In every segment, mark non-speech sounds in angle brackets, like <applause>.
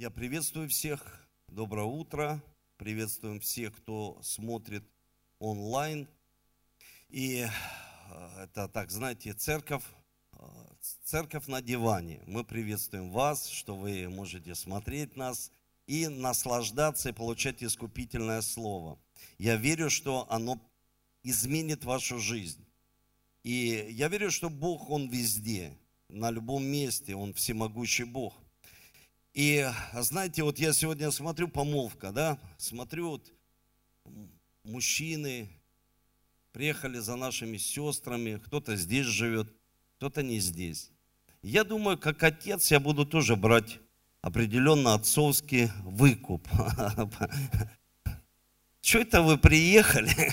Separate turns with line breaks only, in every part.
Я приветствую всех. Доброе утро. Приветствуем всех, кто смотрит онлайн. И э, это, так, знаете, церковь, э, церковь на диване. Мы приветствуем вас, что вы можете смотреть нас и наслаждаться и получать искупительное слово. Я верю, что оно изменит вашу жизнь. И я верю, что Бог, Он везде, на любом месте, Он всемогущий Бог – и знаете, вот я сегодня смотрю помолвка, да, смотрю вот мужчины приехали за нашими сестрами, кто-то здесь живет, кто-то не здесь. Я думаю, как отец я буду тоже брать определенно отцовский выкуп. <laughs> Что это вы приехали?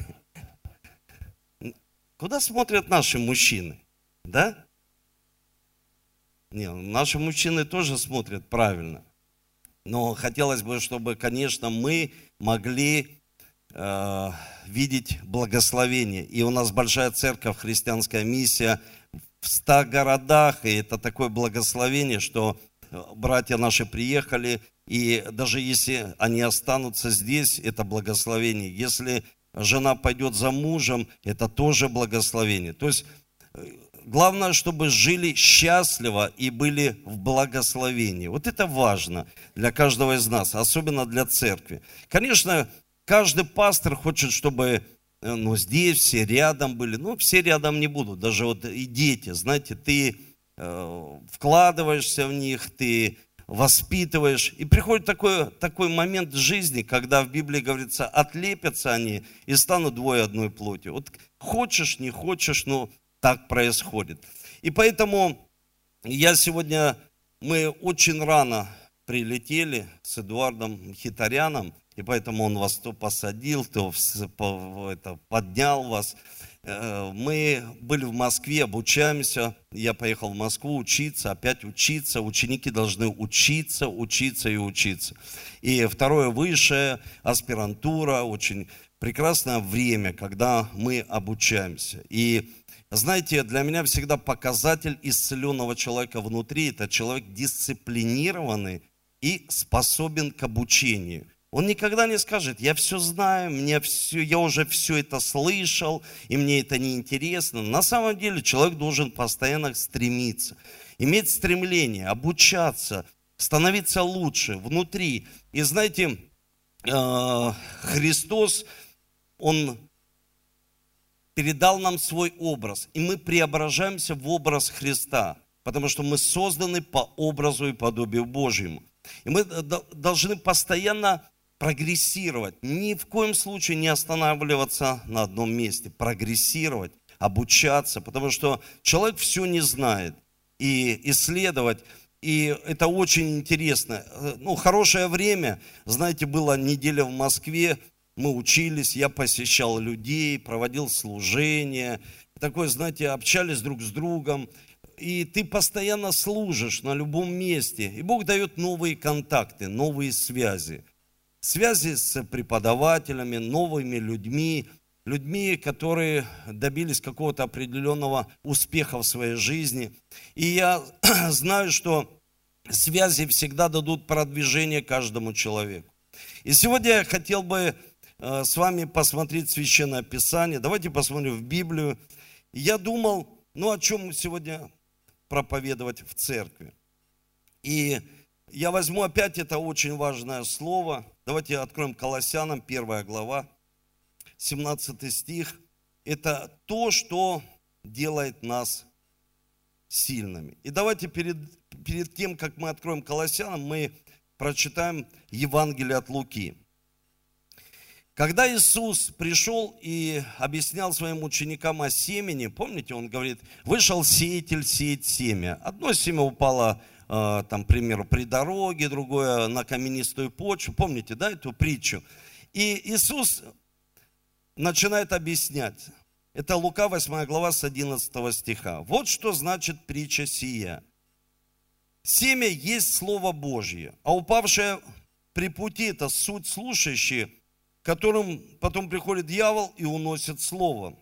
<laughs> Куда смотрят наши мужчины? Да? Не, наши мужчины тоже смотрят правильно. Но хотелось бы, чтобы, конечно, мы могли э, видеть благословение. И у нас большая церковь, христианская миссия в ста городах, и это такое благословение, что э, братья наши приехали, и даже если они останутся здесь, это благословение. Если жена пойдет за мужем, это тоже благословение. То есть э, Главное, чтобы жили счастливо и были в благословении. Вот это важно для каждого из нас, особенно для церкви. Конечно, каждый пастор хочет, чтобы э, ну, здесь все рядом были. Ну, все рядом не будут, даже вот и дети. Знаете, ты э, вкладываешься в них, ты воспитываешь. И приходит такой, такой момент жизни, когда в Библии говорится, отлепятся они и станут двое одной плоти. Вот хочешь, не хочешь, но так происходит. И поэтому я сегодня, мы очень рано прилетели с Эдуардом Хитаряном, и поэтому он вас то посадил, то это, поднял вас. Э, мы были в Москве, обучаемся. Я поехал в Москву учиться, опять учиться. Ученики должны учиться, учиться и учиться. И второе высшее, аспирантура, очень прекрасное время, когда мы обучаемся. И знаете, для меня всегда показатель исцеленного человека внутри – это человек дисциплинированный и способен к обучению. Он никогда не скажет, я все знаю, мне все, я уже все это слышал, и мне это не интересно. На самом деле человек должен постоянно стремиться, иметь стремление, обучаться, становиться лучше внутри. И знаете, э, Христос, Он передал нам свой образ, и мы преображаемся в образ Христа, потому что мы созданы по образу и подобию Божьему. И мы должны постоянно прогрессировать, ни в коем случае не останавливаться на одном месте, прогрессировать, обучаться, потому что человек все не знает, и исследовать, и это очень интересно. Ну, хорошее время, знаете, была неделя в Москве, мы учились, я посещал людей, проводил служения, такое, знаете, общались друг с другом, и ты постоянно служишь на любом месте, и Бог дает новые контакты, новые связи. Связи с преподавателями, новыми людьми, людьми, которые добились какого-то определенного успеха в своей жизни. И я <clears throat> знаю, что связи всегда дадут продвижение каждому человеку. И сегодня я хотел бы с вами посмотреть Священное Писание. Давайте посмотрим в Библию. Я думал, ну о чем сегодня проповедовать в церкви. И я возьму опять это очень важное слово. Давайте откроем Колоссянам, первая глава, 17 стих. Это то, что делает нас сильными. И давайте перед, перед тем, как мы откроем Колоссянам, мы прочитаем Евангелие от Луки. Когда Иисус пришел и объяснял своим ученикам о семени, помните, он говорит, вышел сеятель сеять семя. Одно семя упало, э, там, к примеру, при дороге, другое на каменистую почву. Помните, да, эту притчу? И Иисус начинает объяснять. Это Лука 8 глава с 11 стиха. Вот что значит притча сия. Семя есть Слово Божье, а упавшее при пути – это суть слушающие – которым потом приходит дьявол и уносит слово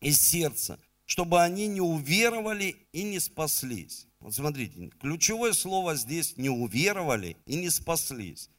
из сердца, чтобы они не уверовали и не спаслись. Вот смотрите, ключевое слово здесь не уверовали и не спаслись.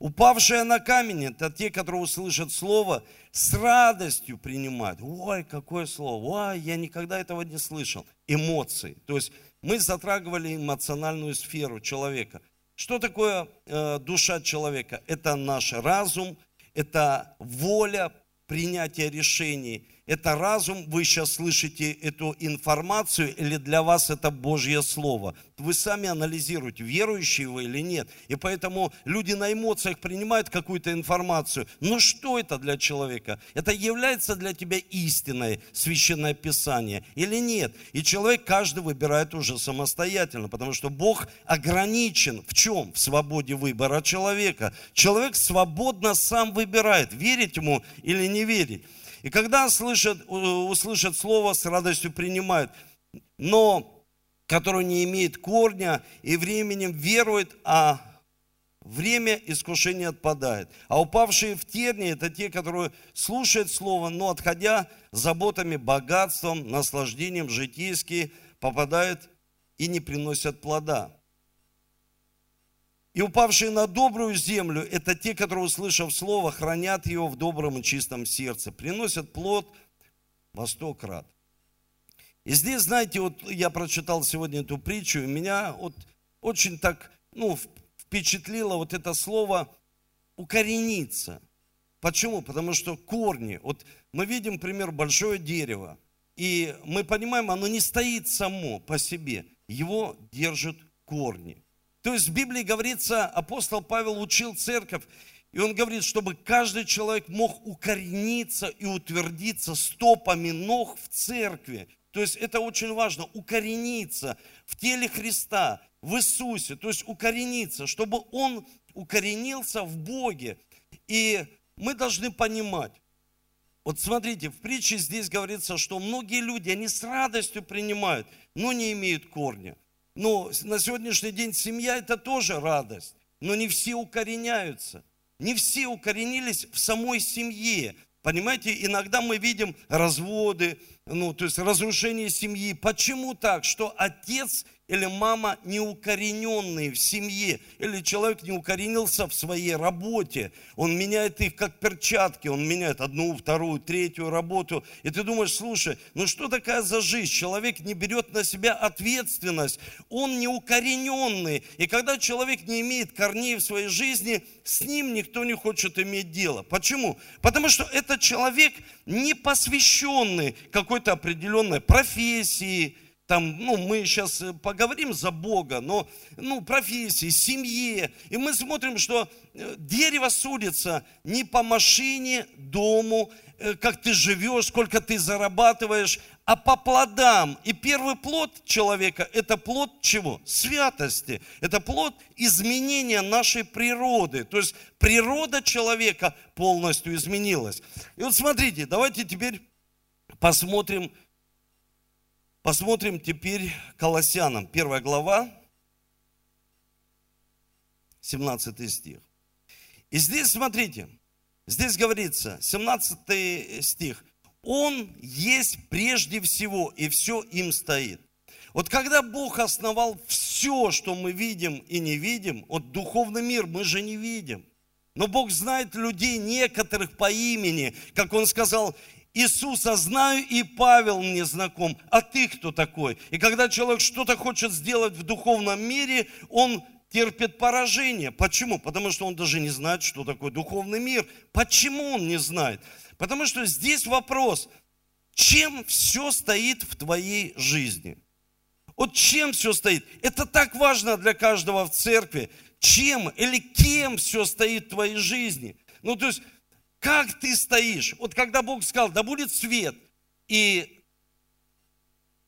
Упавшие на камень, это те, которые услышат слово, с радостью принимают. Ой, какое слово, ой, я никогда этого не слышал. Эмоции. То есть мы затрагивали эмоциональную сферу человека. Что такое э, душа человека? Это наш разум, это воля принятия решений – это разум, вы сейчас слышите эту информацию, или для вас это Божье Слово. Вы сами анализируете, верующие вы или нет. И поэтому люди на эмоциях принимают какую-то информацию. Но что это для человека? Это является для тебя истиной, священное Писание, или нет? И человек каждый выбирает уже самостоятельно, потому что Бог ограничен в чем? В свободе выбора человека. Человек свободно сам выбирает, верить ему или не верить. И когда слышат, услышат слово, с радостью принимают. Но которое не имеет корня и временем верует, а время искушения отпадает. А упавшие в терни – это те, которые слушают Слово, но отходя заботами, богатством, наслаждением житейские, попадают и не приносят плода. И упавшие на добрую землю – это те, которые, услышав слово, хранят его в добром и чистом сердце, приносят плод во сто крат. И здесь, знаете, вот я прочитал сегодня эту притчу, и меня вот очень так, ну, впечатлило вот это слово «укорениться». Почему? Потому что корни, вот мы видим, пример, большое дерево, и мы понимаем, оно не стоит само по себе, его держат корни – то есть в Библии говорится, апостол Павел учил церковь, и он говорит, чтобы каждый человек мог укорениться и утвердиться стопами ног в церкви. То есть это очень важно, укорениться в теле Христа, в Иисусе, то есть укорениться, чтобы он укоренился в Боге. И мы должны понимать, вот смотрите, в притче здесь говорится, что многие люди, они с радостью принимают, но не имеют корня. Но на сегодняшний день семья это тоже радость, но не все укореняются. Не все укоренились в самой семье. Понимаете, иногда мы видим разводы, ну, то есть разрушение семьи. Почему так? Что отец или мама неукорененные в семье, или человек не укоренился в своей работе, он меняет их как перчатки, он меняет одну, вторую, третью работу, и ты думаешь, слушай, ну что такая за жизнь? Человек не берет на себя ответственность, он неукорененный, и когда человек не имеет корней в своей жизни, с ним никто не хочет иметь дело. Почему? Потому что этот человек не посвященный какой-то определенной профессии, там, ну, мы сейчас э, поговорим за Бога, но, ну, профессии, семье, и мы смотрим, что э, дерево судится не по машине, дому, э, как ты живешь, сколько ты зарабатываешь, а по плодам. И первый плод человека – это плод чего? Святости. Это плод изменения нашей природы. То есть природа человека полностью изменилась. И вот смотрите, давайте теперь посмотрим Посмотрим теперь Колоссянам, первая глава, 17 стих. И здесь, смотрите, здесь говорится, 17 стих, Он есть прежде всего, и все им стоит. Вот когда Бог основал все, что мы видим и не видим, вот духовный мир мы же не видим. Но Бог знает людей некоторых по имени, как Он сказал, Иисуса знаю, и Павел мне знаком. А ты кто такой? И когда человек что-то хочет сделать в духовном мире, он терпит поражение. Почему? Потому что он даже не знает, что такое духовный мир. Почему он не знает? Потому что здесь вопрос, чем все стоит в твоей жизни? Вот чем все стоит? Это так важно для каждого в церкви. Чем или кем все стоит в твоей жизни? Ну, то есть как ты стоишь? Вот когда Бог сказал, да будет свет, и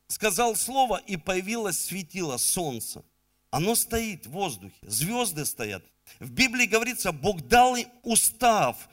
сказал слово, и появилось светило солнце. Оно стоит в воздухе, звезды стоят. В Библии говорится, Бог дал им устав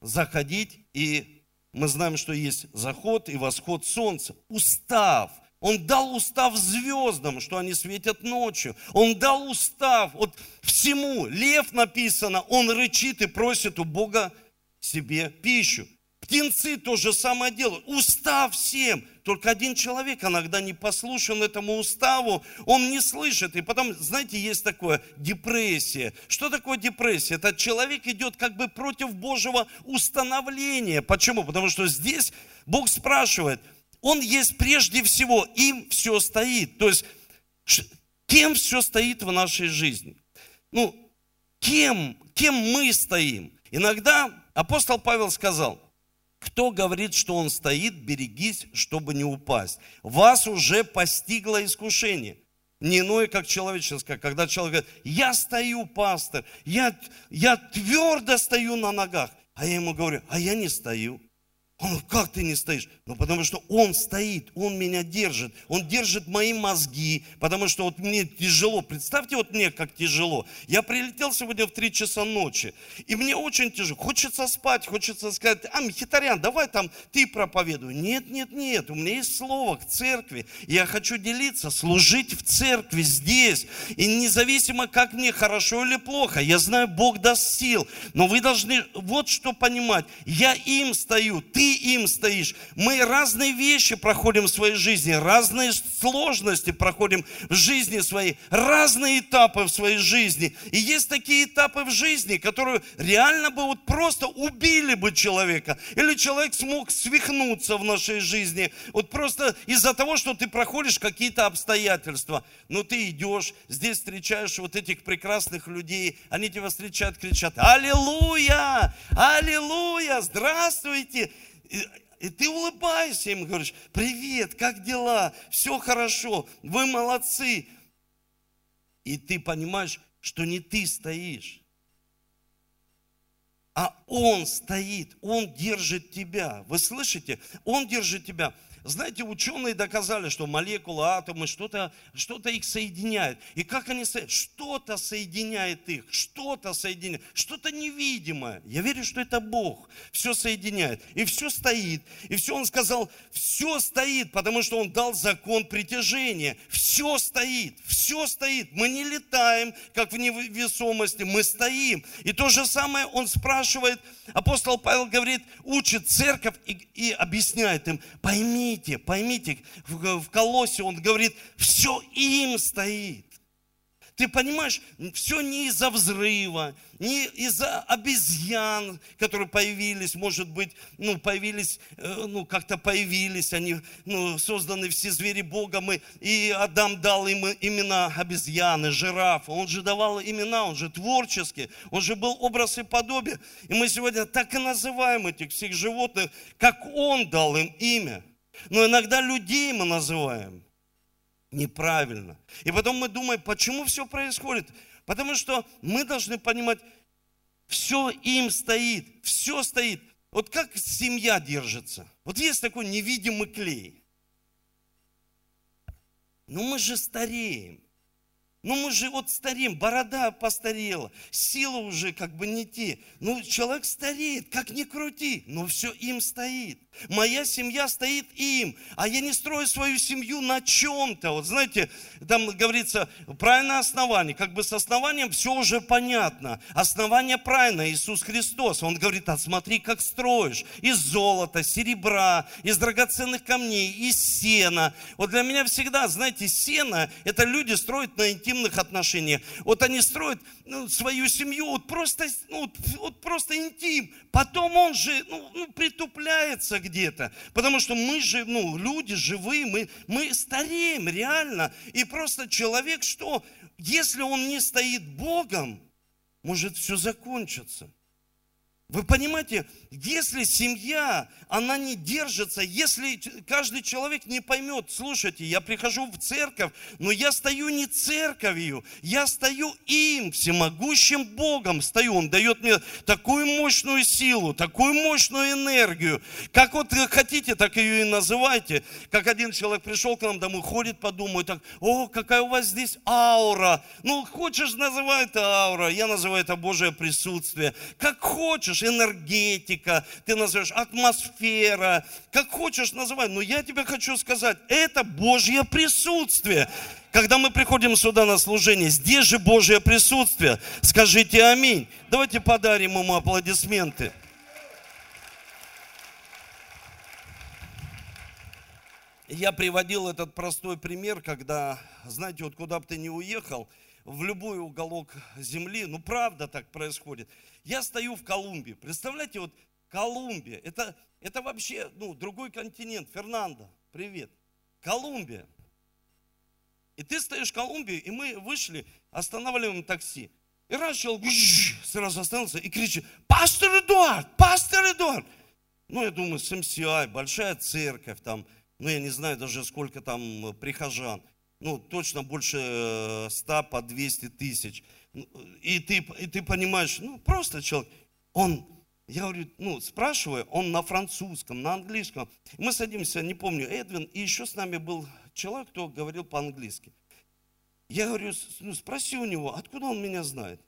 заходить, и мы знаем, что есть заход и восход солнца. Устав – он дал устав звездам, что они светят ночью. Он дал устав вот всему. Лев написано, он рычит и просит у Бога себе пищу. Птенцы то же самое делают. Устав всем. Только один человек иногда не послушан этому уставу, он не слышит. И потом, знаете, есть такое депрессия. Что такое депрессия? Это человек идет как бы против Божьего установления. Почему? Потому что здесь Бог спрашивает, Он есть прежде всего, им все стоит. То есть, кем все стоит в нашей жизни? Ну, кем, кем мы стоим? Иногда апостол Павел сказал, кто говорит, что он стоит, берегись, чтобы не упасть. Вас уже постигло искушение. Не иное, как человеческое, когда человек говорит, я стою, пастор, я, я твердо стою на ногах. А я ему говорю, а я не стою. Он как ты не стоишь? Ну, потому что он стоит, он меня держит. Он держит мои мозги, потому что вот мне тяжело. Представьте, вот мне как тяжело. Я прилетел сегодня в 3 часа ночи, и мне очень тяжело. Хочется спать, хочется сказать, а, Мхитарян, давай там ты проповедуй. Нет, нет, нет, у меня есть слово к церкви. Я хочу делиться, служить в церкви здесь. И независимо, как мне, хорошо или плохо, я знаю, Бог даст сил. Но вы должны вот что понимать. Я им стою, ты им стоишь. Мы разные вещи проходим в своей жизни, разные сложности проходим в жизни своей, разные этапы в своей жизни. И есть такие этапы в жизни, которые реально бы вот просто убили бы человека. Или человек смог свихнуться в нашей жизни. Вот просто из-за того, что ты проходишь какие-то обстоятельства. Но ты идешь, здесь встречаешь вот этих прекрасных людей, они тебя встречают, кричат, Аллилуйя! Аллилуйя! Здравствуйте! И, и ты улыбаешься им, говоришь, привет, как дела? Все хорошо, вы молодцы. И ты понимаешь, что не ты стоишь, а Он стоит, Он держит тебя. Вы слышите? Он держит тебя. Знаете, ученые доказали, что молекулы, атомы, что-то что их соединяет. И как они соединяют? Что-то соединяет их, что-то соединяет, что-то невидимое. Я верю, что это Бог все соединяет. И все стоит. И все, Он сказал, все стоит, потому что Он дал закон притяжения. Все стоит, все стоит. Мы не летаем, как в невесомости, мы стоим. И то же самое Он спрашивает, апостол Павел говорит, учит церковь и, и объясняет им, пойми, поймите, поймите, в, в Колосе он говорит, все им стоит. Ты понимаешь, все не из-за взрыва, не из-за обезьян, которые появились, может быть, ну, появились, э, ну, как-то появились, они, ну, созданы все звери Богом, и, и Адам дал им имена обезьяны, жирафа, он же давал имена, он же творческий, он же был образ и подобие. И мы сегодня так и называем этих всех животных, как он дал им имя. Но иногда людей мы называем неправильно. И потом мы думаем, почему все происходит? Потому что мы должны понимать, все им стоит, все стоит. Вот как семья держится? Вот есть такой невидимый клей. Но мы же стареем. Ну мы же вот стареем, борода постарела, сила уже как бы не те. Ну человек стареет, как ни крути, но все им стоит. Моя семья стоит им, а я не строю свою семью на чем-то. Вот знаете, там говорится, правильное основание. Как бы с основанием все уже понятно. Основание правильное, Иисус Христос. Он говорит, а смотри, как строишь. Из золота, серебра, из драгоценных камней, из сена. Вот для меня всегда, знаете, сено, это люди строят на интимных отношениях. Вот они строят ну, свою семью, вот просто, ну, вот просто интим. Потом он же ну, ну, притупляется где-то. Потому что мы же, ну, люди живые, мы, мы стареем реально. И просто человек что? Если он не стоит Богом, может все закончиться. Вы понимаете, если семья, она не держится, если каждый человек не поймет, слушайте, я прихожу в церковь, но я стою не церковью, я стою им, всемогущим Богом стою. Он дает мне такую мощную силу, такую мощную энергию. Как вот хотите, так ее и называйте. Как один человек пришел к нам домой, ходит по дому и так, о, какая у вас здесь аура. Ну, хочешь, называй это аура, я называю это Божье присутствие. Как хочешь назовешь энергетика, ты назовешь атмосфера, как хочешь называй. Но я тебе хочу сказать, это Божье присутствие. Когда мы приходим сюда на служение, здесь же Божье присутствие. Скажите аминь. Давайте подарим ему аплодисменты. Я приводил этот простой пример, когда, знаете, вот куда бы ты ни уехал – в любой уголок земли, ну правда так происходит. Я стою в Колумбии, представляете, вот Колумбия, это, это вообще, ну, другой континент, Фернандо, привет. Колумбия. И ты стоишь в Колумбии, и мы вышли, останавливаем такси. И раз сразу остановился и кричит, пастор Эдуард, пастор Эдуард. Ну, я думаю, с МСИ, большая церковь, там, ну, я не знаю даже, сколько там прихожан. Ну, точно больше 100 э, по 200 тысяч. Ну, и ты, и ты понимаешь, ну, просто человек, он, я говорю, ну, спрашиваю, он на французском, на английском. Мы садимся, не помню, Эдвин, и еще с нами был человек, кто говорил по-английски. Я говорю, ну спроси у него, откуда он меня знает?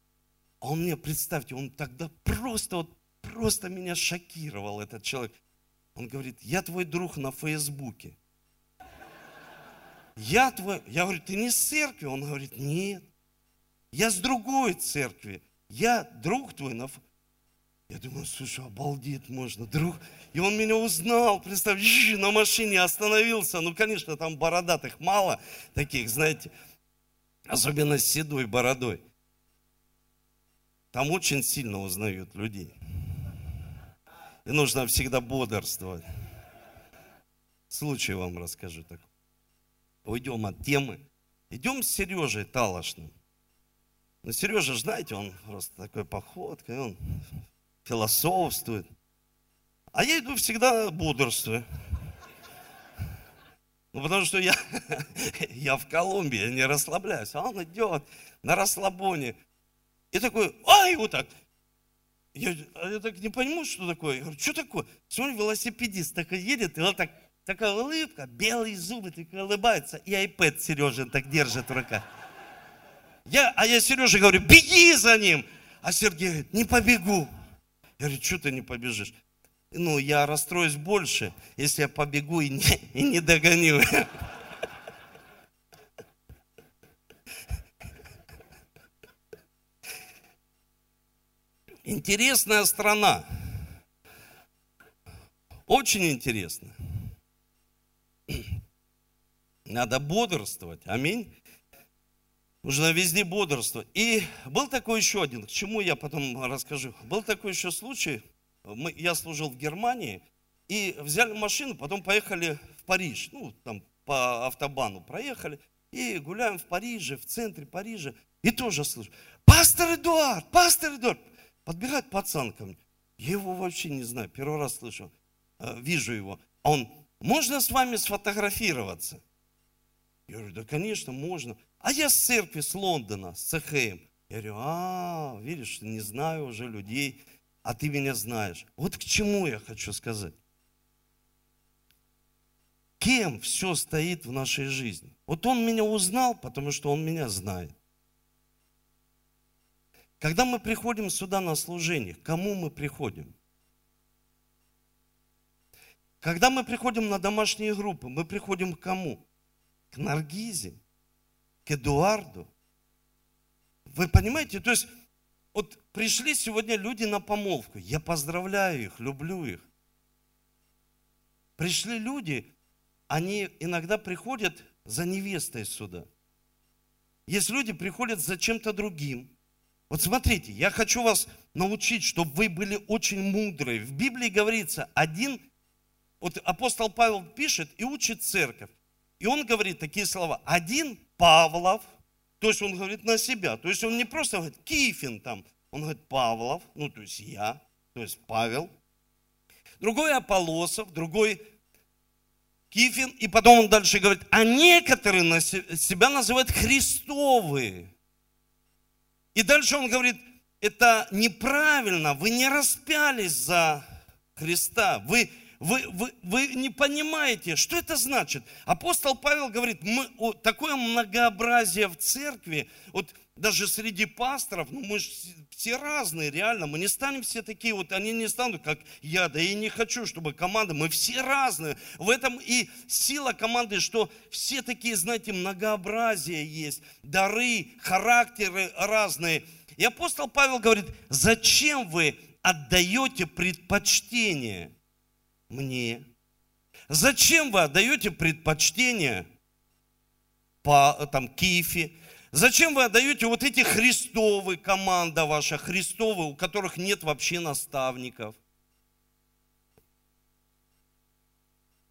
А он мне, представьте, он тогда просто, вот, просто меня шокировал, этот человек. Он говорит, я твой друг на Фейсбуке. Я твой, я говорю, ты не с церкви? Он говорит, нет. Я с другой церкви. Я друг твой на. Я думаю, слушай, обалдеть можно, друг. И он меня узнал, представь, на машине остановился. Ну, конечно, там бородатых мало таких, знаете, особенно с седой бородой. Там очень сильно узнают людей. И нужно всегда бодрствовать. Случай вам расскажу такой. Уйдем от темы. Идем с Сережей Талошным. Ну, Сережа, знаете, он просто такой походкой, он философствует. А я иду всегда бодрствую. Ну, потому что я, <laughs> я в Колумбии, я не расслабляюсь. А он идет на расслабоне. И такой, ай, вот так. Я, а я так не понимаю, что такое. Я говорю, что такое? Смотри, велосипедист такой едет, и вот так, такая улыбка, белые зубы, такой улыбается, и iPad Сережин так держит в руках. Я, а я Сереже говорю, беги за ним. А Сергей говорит, не побегу. Я говорю, что ты не побежишь? Ну, я расстроюсь больше, если я побегу и не, и не догоню. Интересная страна. Очень интересно. <clears throat> Надо бодрствовать. Аминь. Нужно везде бодрствовать. И был такой еще один, к чему я потом расскажу. Был такой еще случай, мы, я служил в Германии, и взяли машину, потом поехали в Париж, ну, там по автобану проехали, и гуляем в Париже, в центре Парижа, и тоже слышу, пастор Эдуард, пастор Эдуард, подбегает пацан ко мне, я его вообще не знаю, первый раз слышу, э, вижу его, он, можно с вами сфотографироваться? Я говорю, да, конечно, можно. А я с церкви, с Лондона, с ЦХМ. Я говорю, а, видишь, не знаю уже людей, а ты меня знаешь. Вот к чему я хочу сказать. Кем все стоит в нашей жизни? Вот он меня узнал, потому что он меня знает. Когда мы приходим сюда на служение, к кому мы приходим? Когда мы приходим на домашние группы, мы приходим к кому? К Наргизе, к Эдуарду. Вы понимаете? То есть, вот пришли сегодня люди на помолвку. Я поздравляю их, люблю их. Пришли люди, они иногда приходят за невестой сюда. Есть люди, приходят за чем-то другим. Вот смотрите, я хочу вас научить, чтобы вы были очень мудрые. В Библии говорится, один, вот апостол Павел пишет и учит церковь. И он говорит такие слова. Один Павлов, то есть он говорит на себя. То есть он не просто говорит Кифин там, он говорит Павлов, ну то есть я, то есть Павел. Другой Аполосов, другой Кифин, и потом он дальше говорит, а некоторые на себя называют Христовые. И дальше он говорит, это неправильно, вы не распялись за Христа, вы вы, вы, вы не понимаете, что это значит. Апостол Павел говорит, мы, о, такое многообразие в церкви, вот даже среди пасторов, ну мы же все разные, реально, мы не станем все такие, вот они не станут, как я, да и не хочу, чтобы команда, мы все разные. В этом и сила команды, что все такие, знаете, многообразие есть, дары, характеры разные. И апостол Павел говорит, зачем вы отдаете предпочтение – мне. Зачем вы отдаете предпочтение по там, Киеве? Зачем вы отдаете вот эти Христовы, команда ваша Христовы, у которых нет вообще наставников?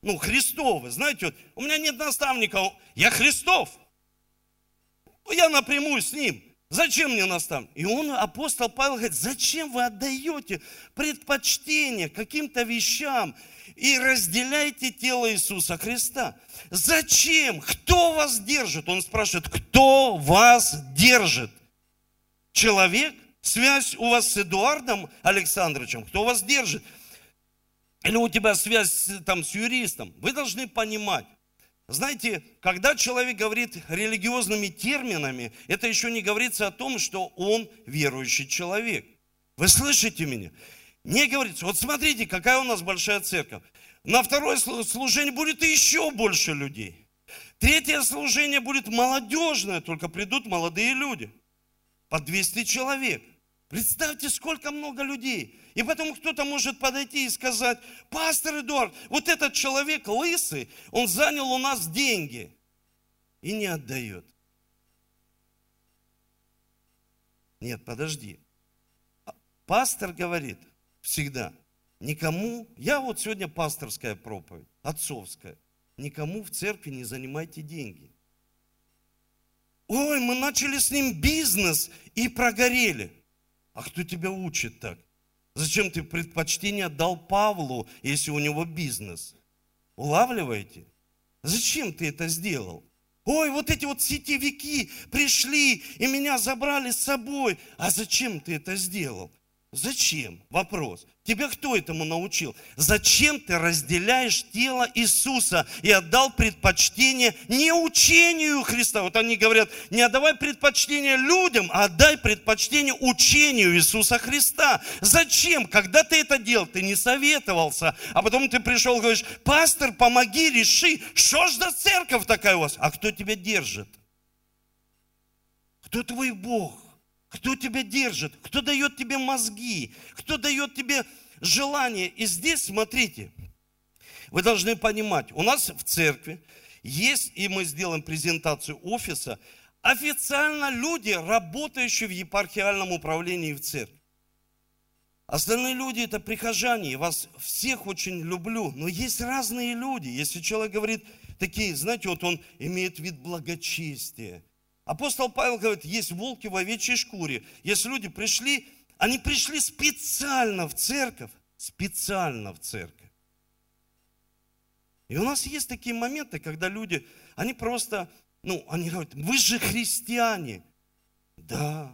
Ну, Христовы, знаете, вот, у меня нет наставника, я Христов. Я напрямую с ним. Зачем мне наставник? И он, апостол Павел, говорит, зачем вы отдаете предпочтение каким-то вещам и разделяете тело Иисуса Христа? Зачем? Кто вас держит? Он спрашивает, кто вас держит? Человек? Связь у вас с Эдуардом Александровичем? Кто вас держит? Или у тебя связь там с юристом? Вы должны понимать, знаете, когда человек говорит религиозными терминами, это еще не говорится о том, что он верующий человек. Вы слышите меня? Не говорится, вот смотрите, какая у нас большая церковь. На второе служение будет еще больше людей. Третье служение будет молодежное, только придут молодые люди. По 200 человек. Представьте, сколько много людей. И потом кто-то может подойти и сказать, пастор Эдуард, вот этот человек лысый, он занял у нас деньги и не отдает. Нет, подожди. Пастор говорит всегда, никому, я вот сегодня пасторская проповедь, отцовская, никому в церкви не занимайте деньги. Ой, мы начали с ним бизнес и прогорели. А кто тебя учит так? Зачем ты предпочтение дал Павлу, если у него бизнес? Улавливаете? Зачем ты это сделал? Ой, вот эти вот сетевики пришли и меня забрали с собой. А зачем ты это сделал? Зачем? Вопрос. Тебя кто этому научил? Зачем ты разделяешь тело Иисуса и отдал предпочтение не учению Христа? Вот они говорят, не отдавай предпочтение людям, а отдай предпочтение учению Иисуса Христа. Зачем? Когда ты это делал, ты не советовался, а потом ты пришел и говоришь, пастор, помоги, реши, что ж за церковь такая у вас? А кто тебя держит? Кто твой Бог? Кто тебя держит? Кто дает тебе мозги? Кто дает тебе желание? И здесь, смотрите, вы должны понимать, у нас в церкви есть, и мы сделаем презентацию офиса, официально люди, работающие в епархиальном управлении в церкви. Остальные люди это прихожане, вас всех очень люблю, но есть разные люди. Если человек говорит такие, знаете, вот он имеет вид благочестия, Апостол Павел говорит, есть волки в овечьей шкуре. Если люди пришли, они пришли специально в церковь, специально в церковь. И у нас есть такие моменты, когда люди, они просто, ну, они говорят, вы же христиане. Да,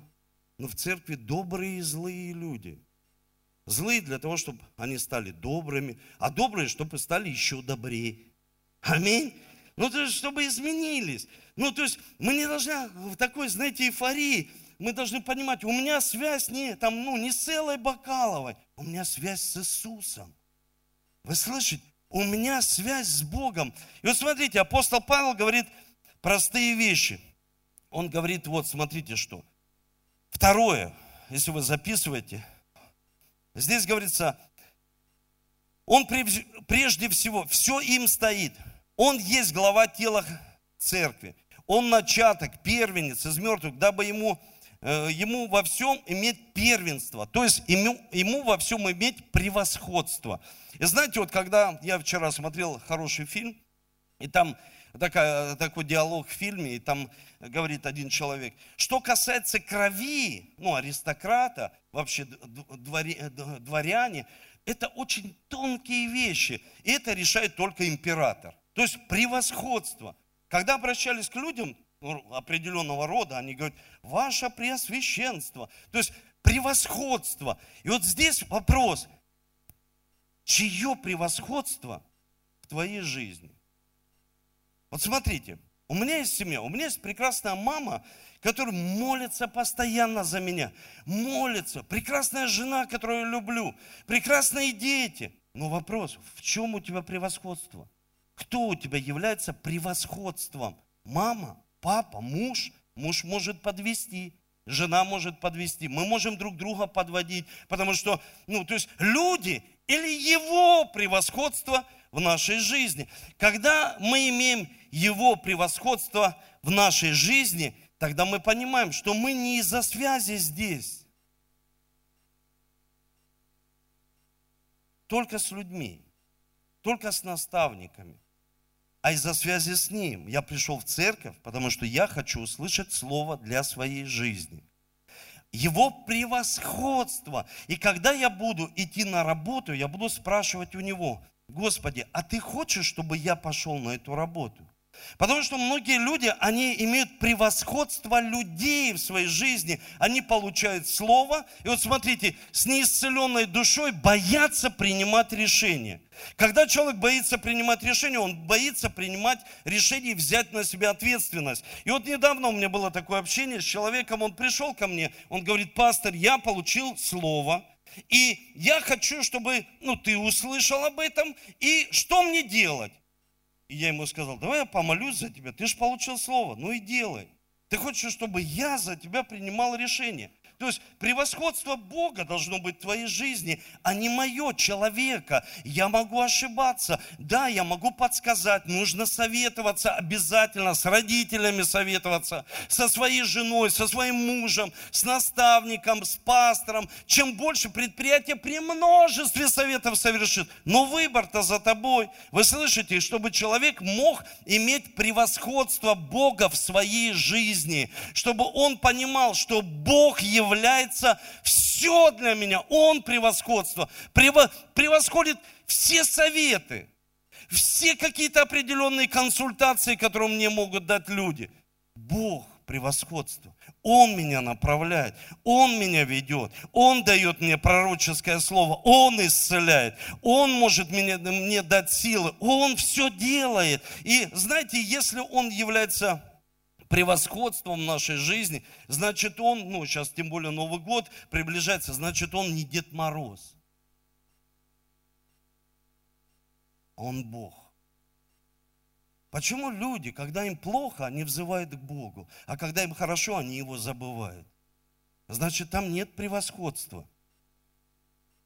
но в церкви добрые и злые люди. Злые для того, чтобы они стали добрыми, а добрые, чтобы стали еще добрее. Аминь. Ну, то есть, чтобы изменились. Ну, то есть, мы не должны в такой, знаете, эйфории, мы должны понимать, у меня связь не, там, ну, не с Эллой Бакаловой, у меня связь с Иисусом. Вы слышите? У меня связь с Богом. И вот смотрите, апостол Павел говорит простые вещи. Он говорит, вот, смотрите, что. Второе, если вы записываете, здесь говорится, он прежде всего, все им стоит – он есть глава тела церкви. Он начаток, первенец из мертвых, дабы ему, э, ему во всем иметь первенство. То есть ему, ему во всем иметь превосходство. И знаете, вот когда я вчера смотрел хороший фильм, и там такая, такой диалог в фильме, и там говорит один человек, что касается крови, ну, аристократа, вообще дворе, дворяне, это очень тонкие вещи. И это решает только император. То есть превосходство. Когда обращались к людям определенного рода, они говорят, ваше преосвященство. То есть превосходство. И вот здесь вопрос, чье превосходство в твоей жизни? Вот смотрите, у меня есть семья, у меня есть прекрасная мама, которая молится постоянно за меня. Молится. Прекрасная жена, которую я люблю. Прекрасные дети. Но вопрос, в чем у тебя превосходство? Кто у тебя является превосходством? Мама, папа, муж. Муж может подвести, жена может подвести. Мы можем друг друга подводить, потому что, ну, то есть люди или его превосходство в нашей жизни. Когда мы имеем Его превосходство в нашей жизни, тогда мы понимаем, что мы не из-за связи здесь, только с людьми, только с наставниками, а из-за связи с Ним. Я пришел в церковь, потому что я хочу услышать Слово для своей жизни. Его превосходство. И когда я буду идти на работу, я буду спрашивать у Него, Господи, а Ты хочешь, чтобы я пошел на эту работу? Потому что многие люди, они имеют превосходство людей в своей жизни. Они получают слово. И вот смотрите, с неисцеленной душой боятся принимать решения. Когда человек боится принимать решения, он боится принимать решения и взять на себя ответственность. И вот недавно у меня было такое общение с человеком, он пришел ко мне, он говорит, пастор, я получил слово, и я хочу, чтобы ну, ты услышал об этом, и что мне делать? И я ему сказал, давай я помолюсь за тебя, ты же получил слово, ну и делай. Ты хочешь, чтобы я за тебя принимал решение. То есть превосходство Бога должно быть в твоей жизни, а не мое, человека. Я могу ошибаться. Да, я могу подсказать. Нужно советоваться обязательно, с родителями советоваться, со своей женой, со своим мужем, с наставником, с пастором. Чем больше предприятие при множестве советов совершит. Но выбор-то за тобой. Вы слышите, чтобы человек мог иметь превосходство Бога в своей жизни. Чтобы он понимал, что Бог является является все для меня. Он превосходство. Превосходит все советы, все какие-то определенные консультации, которые мне могут дать люди. Бог превосходство. Он меня направляет, Он меня ведет, Он дает мне пророческое слово, Он исцеляет, Он может мне, мне дать силы, Он все делает. И знаете, если Он является превосходством нашей жизни, значит он, ну сейчас тем более Новый год приближается, значит он не Дед Мороз. Он Бог. Почему люди, когда им плохо, они взывают к Богу, а когда им хорошо, они его забывают? Значит, там нет превосходства.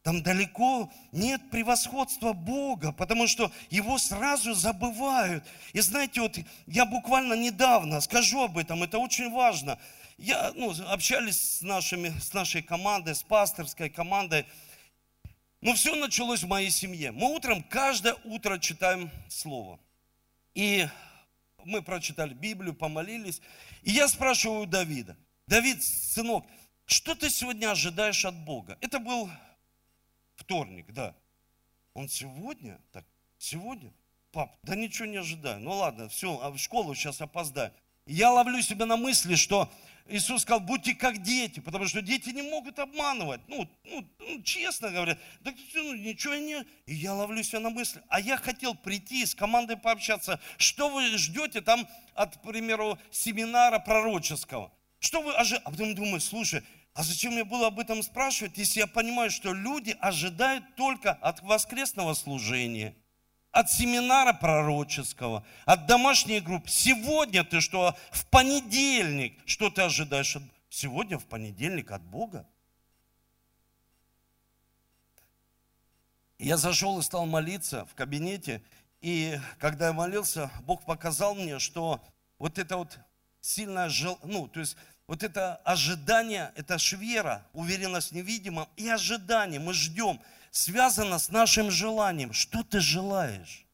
Там далеко нет превосходства Бога, потому что его сразу забывают. И знаете, вот я буквально недавно скажу об этом, это очень важно. Я, ну, общались с, нашими, с нашей командой, с пасторской командой. Но все началось в моей семье. Мы утром, каждое утро читаем Слово. И мы прочитали Библию, помолились. И я спрашиваю Давида, Давид, сынок, что ты сегодня ожидаешь от Бога? Это был Вторник, да. Он сегодня? Так, сегодня? Пап, да ничего не ожидаю. Ну ладно, все, а в школу сейчас опоздаю. Я ловлю себя на мысли, что Иисус сказал, будьте как дети, потому что дети не могут обманывать. Ну, ну, ну честно говоря, так ну, ничего не... И я ловлю себя на мысли. А я хотел прийти с командой пообщаться. Что вы ждете там от, к примеру, семинара пророческого? Что вы ожидаете? А потом думаю, слушай, а зачем мне было об этом спрашивать, если я понимаю, что люди ожидают только от воскресного служения, от семинара пророческого, от домашней группы. Сегодня ты что, в понедельник, что ты ожидаешь? Сегодня в понедельник от Бога. Я зашел и стал молиться в кабинете, и когда я молился, Бог показал мне, что вот это вот сильное желание, ну, то есть вот это ожидание, это швера, уверенность в невидимом и ожидание, мы ждем, связано с нашим желанием. Что ты желаешь?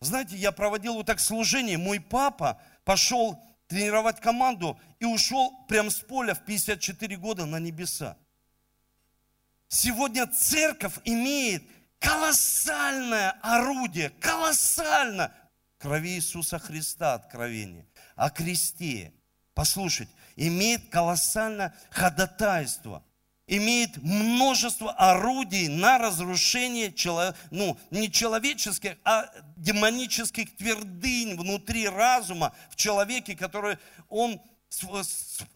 Знаете, я проводил вот так служение, мой папа пошел тренировать команду и ушел прям с поля в 54 года на небеса. Сегодня церковь имеет колоссальное орудие, колоссально крови Иисуса Христа откровение, о кресте, послушать, имеет колоссальное ходатайство, имеет множество орудий на разрушение ну, не человеческих, а демонических твердынь внутри разума в человеке, который он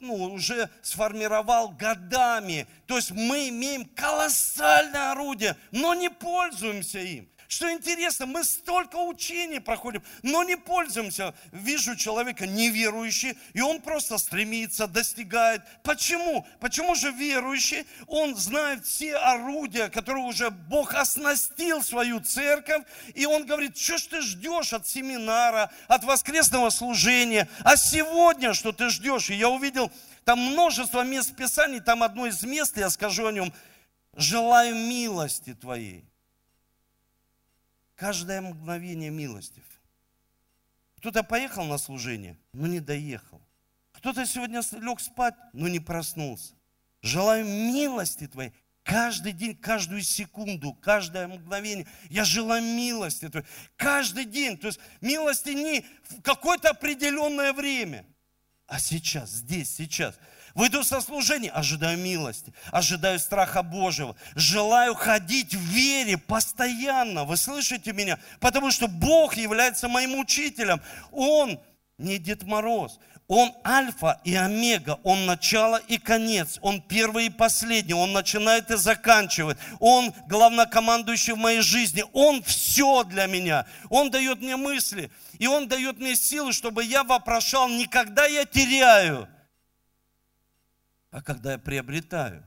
ну, уже сформировал годами. То есть мы имеем колоссальное орудие, но не пользуемся им. Что интересно, мы столько учений проходим, но не пользуемся. Вижу человека неверующий, и он просто стремится, достигает. Почему? Почему же верующий, он знает все орудия, которые уже Бог оснастил свою церковь, и он говорит, что ж ты ждешь от семинара, от воскресного служения, а сегодня что ты ждешь? И я увидел там множество мест Писаний, там одно из мест, я скажу о нем, желаю милости Твоей Каждое мгновение милостив. Кто-то поехал на служение, но не доехал. Кто-то сегодня лег спать, но не проснулся. Желаю милости Твоей каждый день, каждую секунду, каждое мгновение. Я желаю милости Твоей. Каждый день. То есть милости не в какое-то определенное время, а сейчас, здесь, сейчас. Выйду со служения, ожидаю милости, ожидаю страха Божьего, желаю ходить в вере постоянно. Вы слышите меня? Потому что Бог является моим учителем. Он не Дед Мороз. Он альфа и омега, он начало и конец, он первый и последний, он начинает и заканчивает, он главнокомандующий в моей жизни, он все для меня, он дает мне мысли, и он дает мне силы, чтобы я вопрошал, никогда я теряю, а когда я приобретаю.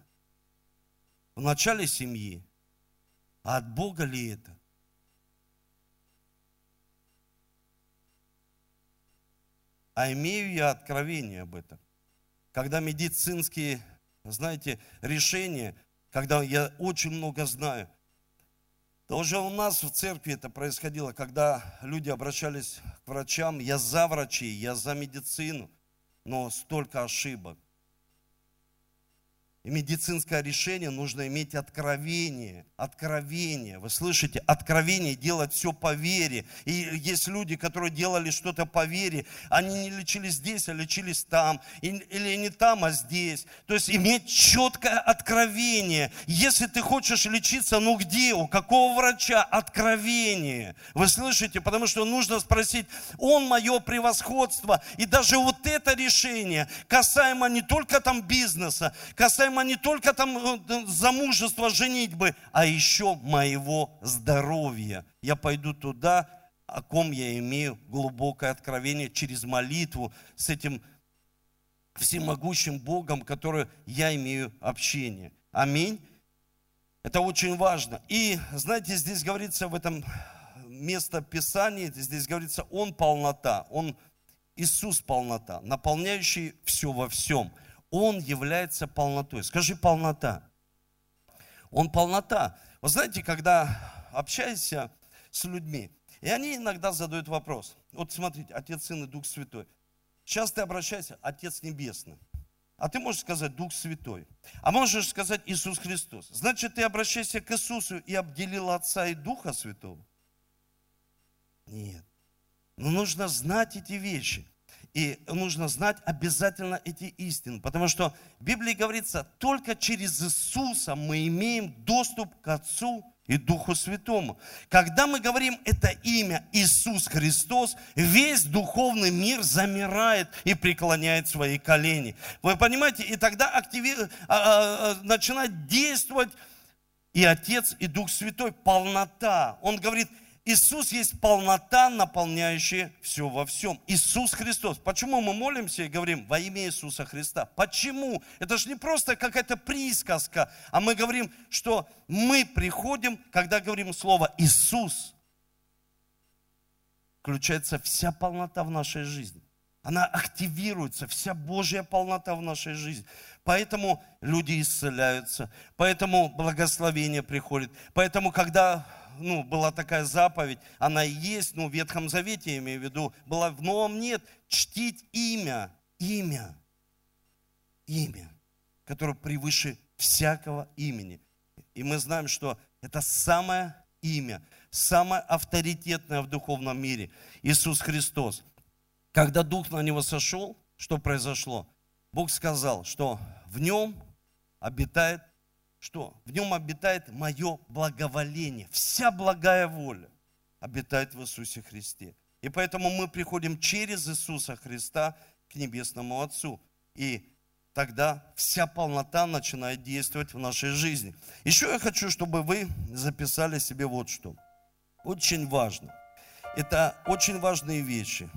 В начале семьи. А от Бога ли это? А имею я откровение об этом. Когда медицинские, знаете, решения, когда я очень много знаю, то уже у нас в церкви это происходило, когда люди обращались к врачам, я за врачей, я за медицину, но столько ошибок. И медицинское решение нужно иметь откровение. Откровение. Вы слышите? Откровение, делать все по вере. И есть люди, которые делали что-то по вере. Они не лечились здесь, а лечились там. Или не там, а здесь. То есть иметь четкое откровение. Если ты хочешь лечиться, ну где? У какого врача? Откровение. Вы слышите? Потому что нужно спросить, он мое превосходство. И даже вот это решение касаемо не только там бизнеса, касаемо касаемо не только там э, замужества, женитьбы, а еще моего здоровья. Я пойду туда, о ком я имею глубокое откровение через молитву с этим всемогущим Богом, который я имею общение. Аминь. Это очень важно. И, знаете, здесь говорится в этом место Писания, здесь говорится, Он полнота, Он Иисус полнота, наполняющий все во всем – он является полнотой. Скажи полнота. Он полнота. Вы знаете, когда общаешься с людьми, и они иногда задают вопрос. Вот смотрите, Отец, Сын и Дух Святой. Сейчас ты обращаешься, Отец Небесный. А ты можешь сказать Дух Святой. А можешь сказать Иисус Христос. Значит, ты обращаешься к Иисусу и обделил Отца и Духа Святого? Нет. Но нужно знать эти вещи. И нужно знать обязательно эти истины, потому что в Библии говорится, только через Иисуса мы имеем доступ к Отцу и Духу Святому. Когда мы говорим это имя Иисус Христос, весь духовный мир замирает и преклоняет свои колени. Вы понимаете? И тогда активи... а, а, а начинает действовать и Отец, и Дух Святой, полнота. Он говорит, Иисус есть полнота, наполняющая все во всем. Иисус Христос. Почему мы молимся и говорим во имя Иисуса Христа? Почему? Это же не просто какая-то присказка, а мы говорим, что мы приходим, когда говорим слово Иисус, включается вся полнота в нашей жизни. Она активируется, вся Божья полнота в нашей жизни. Поэтому люди исцеляются, поэтому благословение приходит. Поэтому, когда ну, была такая заповедь, она есть, ну, в Ветхом Завете, я имею в виду, была в Новом нет, чтить имя, имя, имя, которое превыше всякого имени. И мы знаем, что это самое имя, самое авторитетное в духовном мире, Иисус Христос. Когда Дух на него сошел, что произошло? Бог сказал, что в нем обитает что? В нем обитает мое благоволение. Вся благая воля обитает в Иисусе Христе. И поэтому мы приходим через Иисуса Христа к Небесному Отцу. И тогда вся полнота начинает действовать в нашей жизни. Еще я хочу, чтобы вы записали себе вот что. Очень важно. Это очень важные вещи.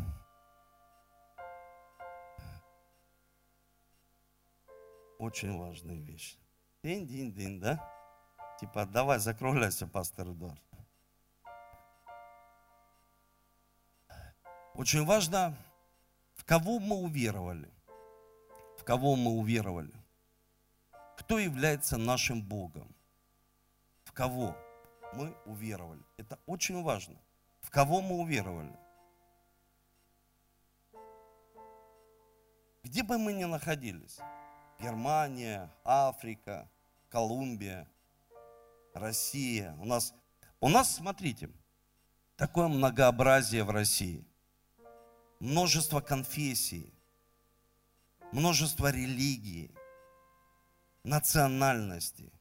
Очень важные вещи. Дин-дин-дин, да? Типа, давай, закругляйся, пастор Эдуард. Очень важно, в кого мы уверовали. В кого мы уверовали. Кто является нашим Богом. В кого мы уверовали. Это очень важно. В кого мы уверовали. Где бы мы ни находились, Германия, Африка, Колумбия, Россия, у нас, у нас, смотрите, такое многообразие в России. Множество конфессий, множество религий, национальностей.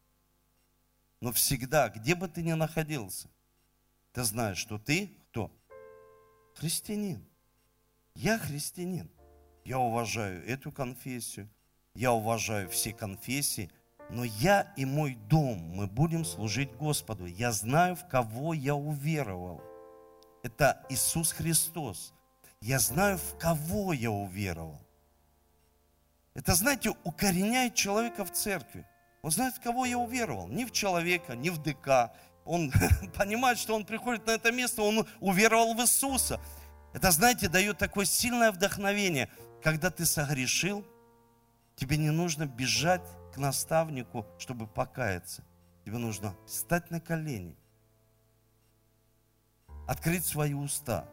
Но всегда, где бы ты ни находился, ты знаешь, что ты кто? Христианин. Я христианин. Я уважаю эту конфессию, я уважаю все конфессии, но я и мой дом, мы будем служить Господу. Я знаю, в кого я уверовал. Это Иисус Христос. Я знаю, в кого я уверовал. Это, знаете, укореняет человека в церкви. Он знает, в кого я уверовал. Не в человека, не в ДК. Он <laughs> понимает, что он приходит на это место, он уверовал в Иисуса. Это, знаете, дает такое сильное вдохновение. Когда ты согрешил, тебе не нужно бежать к наставнику, чтобы покаяться. Тебе нужно встать на колени, открыть свои уста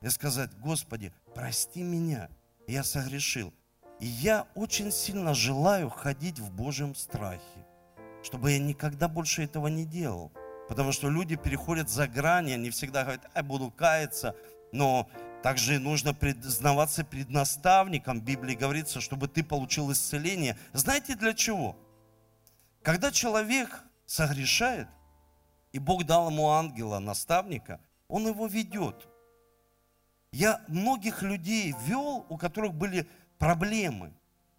и сказать, Господи, прости меня, я согрешил. И я очень сильно желаю ходить в Божьем страхе, чтобы я никогда больше этого не делал. Потому что люди переходят за грани, они всегда говорят, я буду каяться, но также нужно признаваться перед наставником. В Библии говорится, чтобы ты получил исцеление. Знаете для чего? Когда человек согрешает, и Бог дал ему ангела, наставника, он его ведет. Я многих людей вел, у которых были проблемы.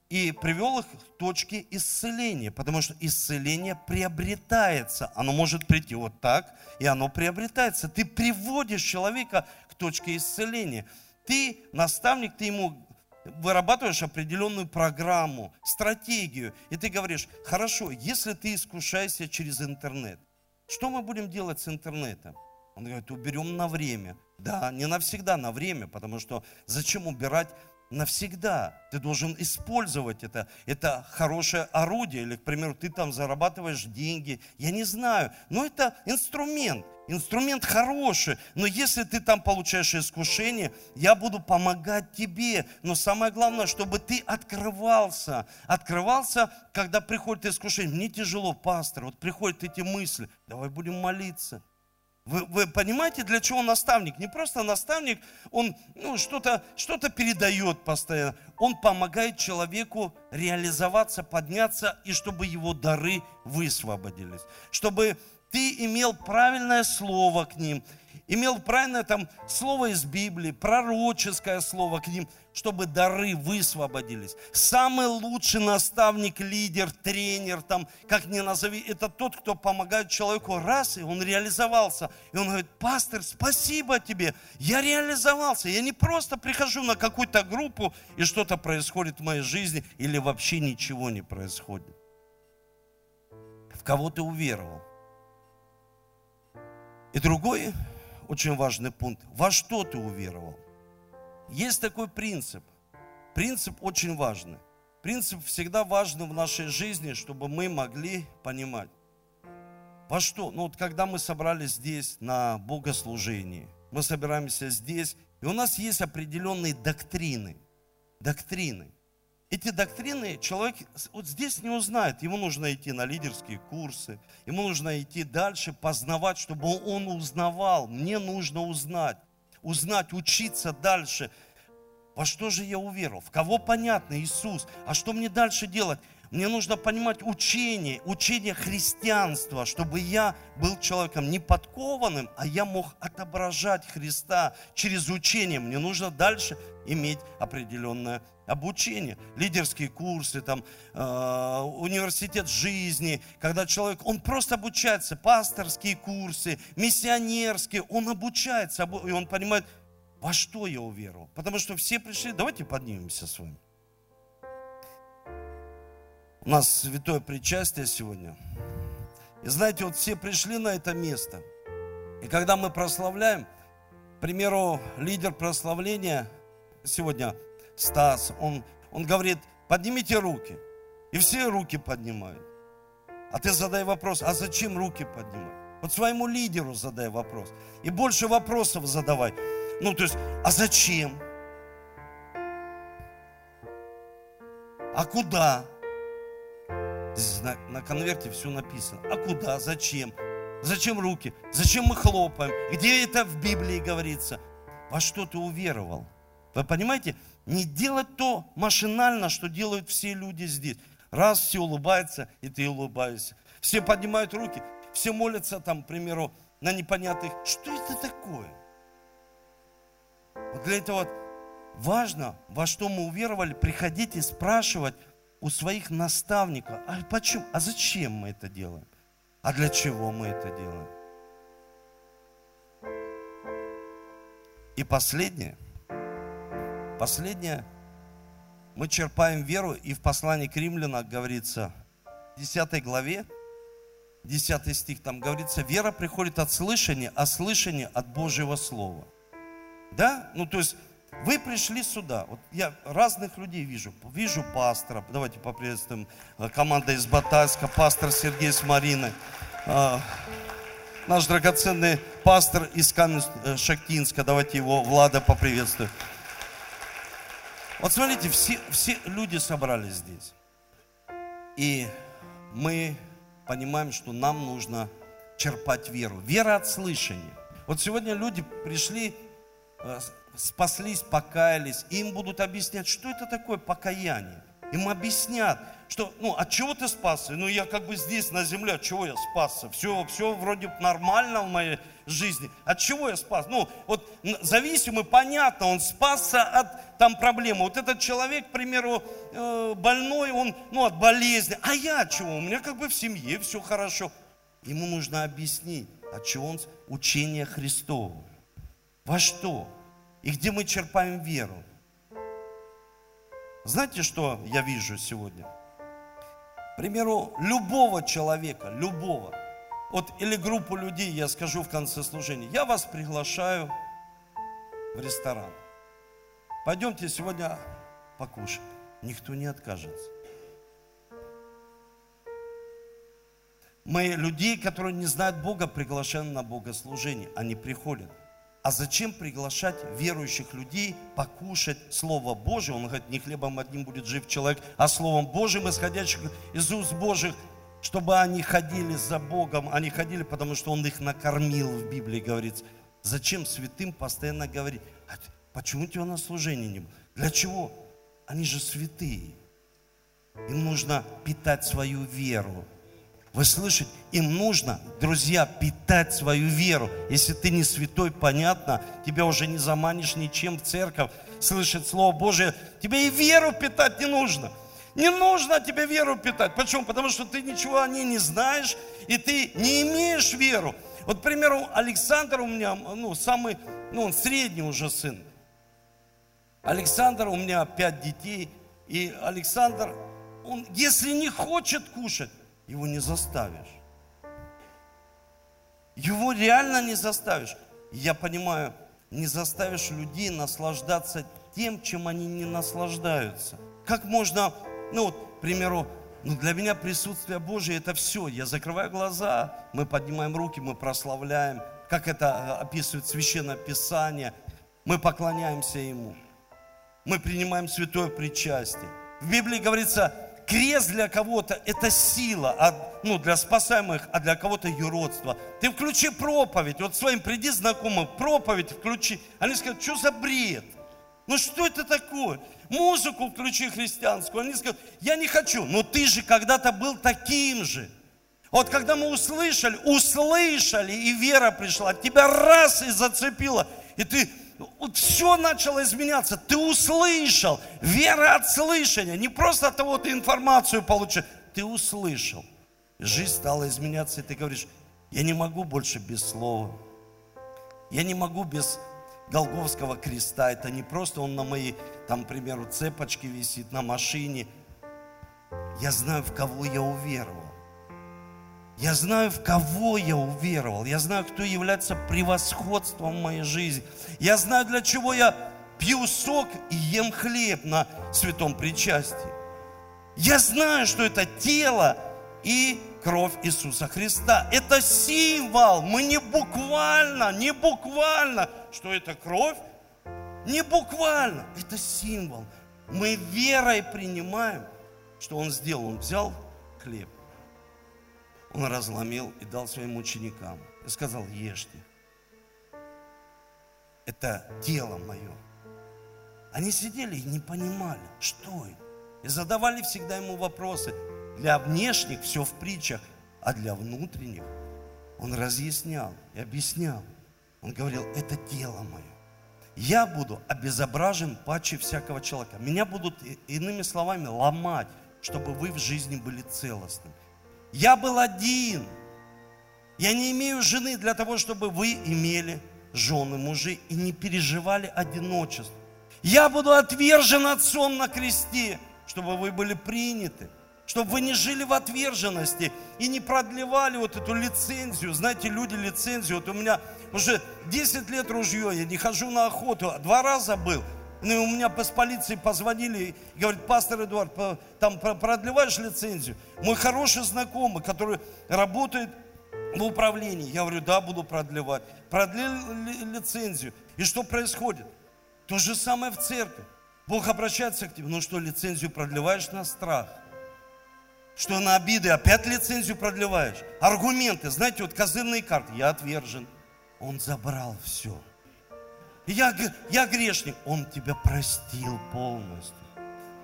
И привел их к точке исцеления, потому что исцеление приобретается. Оно может прийти вот так, и оно приобретается. Ты приводишь человека точке исцеления. Ты, наставник, ты ему вырабатываешь определенную программу, стратегию, и ты говоришь, хорошо, если ты искушаешься через интернет, что мы будем делать с интернетом? Он говорит, уберем на время. Да, не навсегда, на время, потому что зачем убирать навсегда. Ты должен использовать это. Это хорошее орудие. Или, к примеру, ты там зарабатываешь деньги. Я не знаю. Но это инструмент. Инструмент хороший. Но если ты там получаешь искушение, я буду помогать тебе. Но самое главное, чтобы ты открывался. Открывался, когда приходит искушение. Мне тяжело, пастор. Вот приходят эти мысли. Давай будем молиться. Вы, вы понимаете, для чего наставник? Не просто наставник, он ну, что-то что передает постоянно. Он помогает человеку реализоваться, подняться, и чтобы его дары высвободились. Чтобы ты имел правильное слово к ним, имел правильное там слово из Библии, пророческое слово к ним, чтобы дары высвободились. Самый лучший наставник, лидер, тренер, там, как ни назови, это тот, кто помогает человеку раз, и он реализовался. И он говорит, пастор, спасибо тебе, я реализовался. Я не просто прихожу на какую-то группу, и что-то происходит в моей жизни, или вообще ничего не происходит. В кого ты уверовал? И другой очень важный пункт. Во что ты уверовал? Есть такой принцип. Принцип очень важный. Принцип всегда важен в нашей жизни, чтобы мы могли понимать. Во что? Ну вот когда мы собрались здесь на богослужении, мы собираемся здесь, и у нас есть определенные доктрины. Доктрины. Эти доктрины человек вот здесь не узнает. Ему нужно идти на лидерские курсы, ему нужно идти дальше, познавать, чтобы он узнавал. Мне нужно узнать, узнать, учиться дальше. Во что же я уверовал? В кого понятно? Иисус. А что мне дальше делать? Мне нужно понимать учение, учение христианства, чтобы я был человеком не подкованным, а я мог отображать Христа через учение. Мне нужно дальше иметь определенное обучение, лидерские курсы, там, э, университет жизни, когда человек, он просто обучается, пасторские курсы, миссионерские, он обучается, и он понимает, во что я уверовал. Потому что все пришли, давайте поднимемся с вами. У нас святое причастие сегодня. И знаете, вот все пришли на это место. И когда мы прославляем, к примеру, лидер прославления сегодня, Стас, он, он говорит, поднимите руки. И все руки поднимают. А ты задай вопрос, а зачем руки поднимать? Вот своему лидеру задай вопрос. И больше вопросов задавай. Ну, то есть, а зачем? А куда? На, на конверте все написано. А куда? Зачем? Зачем руки? Зачем мы хлопаем? Где это в Библии говорится? Во что ты уверовал? Вы понимаете? Не делать то машинально, что делают все люди здесь. Раз все улыбаются, и ты улыбаешься. Все поднимают руки, все молятся там, к примеру, на непонятных. Что это такое? Вот для этого важно, во что мы уверовали, приходить и спрашивать, у своих наставников, а почему, а зачем мы это делаем? А для чего мы это делаем? И последнее, последнее, мы черпаем веру, и в послании к римлянам говорится, в 10 главе, 10 стих, там говорится, вера приходит от слышания, а слышание от Божьего Слова. Да? Ну, то есть, вы пришли сюда. Вот я разных людей вижу. Вижу пастора. Давайте поприветствуем э, команда из Батайска, пастор Сергей с Мариной. А, наш драгоценный пастор из Каменск-Шахтинска. Давайте его, Влада, поприветствуем. Вот смотрите, все, все люди собрались здесь. И мы понимаем, что нам нужно черпать веру. Вера от слышания. Вот сегодня люди пришли э, спаслись, покаялись, и им будут объяснять, что это такое покаяние. Им объяснят, что, ну, от чего ты спасся? Ну, я как бы здесь, на земле, от чего я спасся? Все, все вроде нормально в моей жизни. От чего я спас? Ну, вот зависимый, понятно, он спасся от там проблемы. Вот этот человек, к примеру, э, больной, он, ну, от болезни. А я от чего? У меня как бы в семье все хорошо. Ему нужно объяснить, от чего он учение Христово. Во что? и где мы черпаем веру. Знаете, что я вижу сегодня? К примеру, любого человека, любого, вот или группу людей, я скажу в конце служения, я вас приглашаю в ресторан. Пойдемте сегодня покушать. Никто не откажется. Мы людей, которые не знают Бога, приглашаем на богослужение. Они приходят. А зачем приглашать верующих людей покушать Слово Божие? Он говорит, не хлебом одним будет жив человек, а Словом Божьим, исходящим из уст Божьих, чтобы они ходили за Богом, они ходили, потому что Он их накормил, в Библии говорится. Зачем святым постоянно говорить, «А почему тебя на служении не было? Для чего? Они же святые. Им нужно питать свою веру. Вы слышите? Им нужно, друзья, питать свою веру. Если ты не святой, понятно, тебя уже не заманишь ничем в церковь, слышать Слово Божие. Тебе и веру питать не нужно. Не нужно тебе веру питать. Почему? Потому что ты ничего о ней не знаешь, и ты не имеешь веру. Вот, к примеру, Александр у меня, ну, самый, ну, он средний уже сын. Александр, у меня пять детей, и Александр, он, если не хочет кушать, его не заставишь. Его реально не заставишь. Я понимаю, не заставишь людей наслаждаться тем, чем они не наслаждаются. Как можно, ну вот, к примеру, ну для меня присутствие Божие это все. Я закрываю глаза, мы поднимаем руки, мы прославляем, как это э, описывает Священное Писание. Мы поклоняемся Ему. Мы принимаем святое причастие. В Библии говорится, крест для кого-то это сила, а, ну, для спасаемых, а для кого-то юродство. Ты включи проповедь, вот своим приди знакомым, проповедь включи. Они скажут, что за бред? Ну что это такое? Музыку включи христианскую. Они скажут, я не хочу. Но ты же когда-то был таким же. Вот когда мы услышали, услышали, и вера пришла, тебя раз и зацепила, и ты, вот все начало изменяться, ты услышал, вера от слышания, не просто от того, ты информацию получил, ты услышал. Жизнь стала изменяться, и ты говоришь, я не могу больше без слова. Я не могу без Голговского креста. Это не просто он на моей, там, к примеру, цепочке висит, на машине. Я знаю, в кого я уверовал. Я знаю, в кого я уверовал. Я знаю, кто является превосходством в моей жизни. Я знаю, для чего я пью сок и ем хлеб на святом причастии. Я знаю, что это тело и кровь Иисуса Христа. Это символ. Мы не буквально, не буквально, что это кровь. Не буквально. Это символ. Мы верой принимаем, что Он сделал. Он взял хлеб, Он разломил и дал своим ученикам. И сказал, ешьте. Это тело мое. Они сидели и не понимали, что это. И задавали всегда ему вопросы. Для внешних все в притчах, а для внутренних он разъяснял и объяснял. Он говорил, это тело мое. Я буду обезображен паче всякого человека. Меня будут, иными словами, ломать, чтобы вы в жизни были целостны. Я был один. Я не имею жены для того, чтобы вы имели жены, мужи и не переживали одиночество. Я буду отвержен отцом на кресте, чтобы вы были приняты чтобы вы не жили в отверженности и не продлевали вот эту лицензию. Знаете, люди лицензию, вот у меня уже 10 лет ружье, я не хожу на охоту, а два раза был. Ну, и у меня с полиции позвонили и говорят, пастор Эдуард, там продлеваешь лицензию? Мой хороший знакомый, который работает в управлении. Я говорю, да, буду продлевать. Продлили лицензию. И что происходит? То же самое в церкви. Бог обращается к тебе, ну что, лицензию продлеваешь на страх – что на обиды опять лицензию продлеваешь. Аргументы, знаете, вот козырные карты. Я отвержен. Он забрал все. Я, я грешник. Он тебя простил полностью.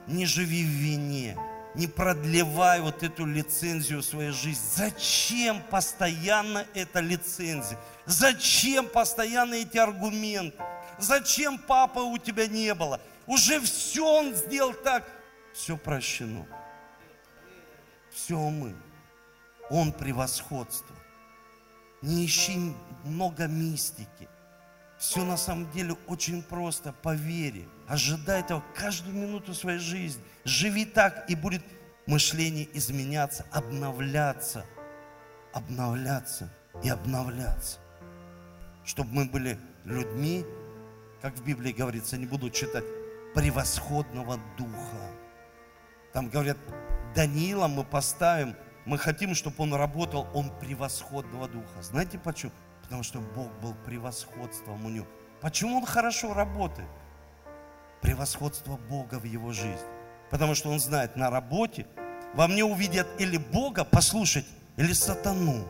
Не живи в вине. Не продлевай вот эту лицензию в своей жизни. Зачем постоянно эта лицензия? Зачем постоянно эти аргументы? Зачем папа у тебя не было? Уже все он сделал так. Все прощено все мы. Он превосходство. Не ищи много мистики. Все на самом деле очень просто, по вере. Ожидай этого каждую минуту своей жизни. Живи так, и будет мышление изменяться, обновляться, обновляться и обновляться. Чтобы мы были людьми, как в Библии говорится, не буду читать, превосходного духа. Там говорят, Даниила мы поставим, мы хотим, чтобы он работал, он превосходного духа. Знаете почему? Потому что Бог был превосходством у него. Почему он хорошо работает? Превосходство Бога в его жизни. Потому что он знает, на работе во мне увидят или Бога, послушать, или сатану.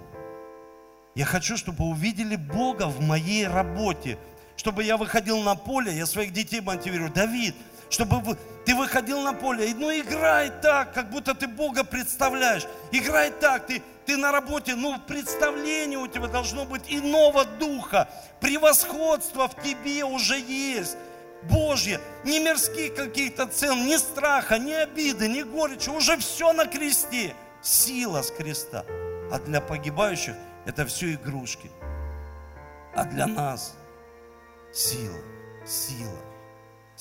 Я хочу, чтобы увидели Бога в моей работе. Чтобы я выходил на поле, я своих детей мотивирую. Давид, чтобы ты выходил на поле, ну играй так, как будто ты Бога представляешь. Играй так, ты, ты на работе, ну представление у тебя должно быть иного духа. Превосходство в тебе уже есть. Божье, не мирских каких-то цен, ни страха, ни обиды, ни горечи, уже все на кресте. Сила с креста. А для погибающих это все игрушки. А для нас сила, сила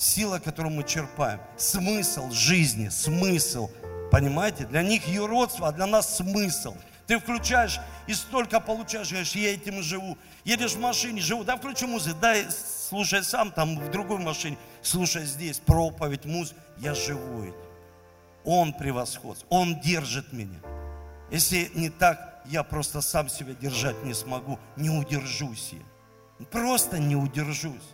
сила, которую мы черпаем, смысл жизни, смысл, понимаете? Для них ее родство, а для нас смысл. Ты включаешь и столько получаешь, говоришь, я этим живу. Едешь в машине, живу, да включи музыку, дай слушай сам, там в другой машине, слушай здесь, проповедь, музыку, я живу этим. Он превосходство, Он держит меня. Если не так, я просто сам себя держать не смогу, не удержусь я. Просто не удержусь.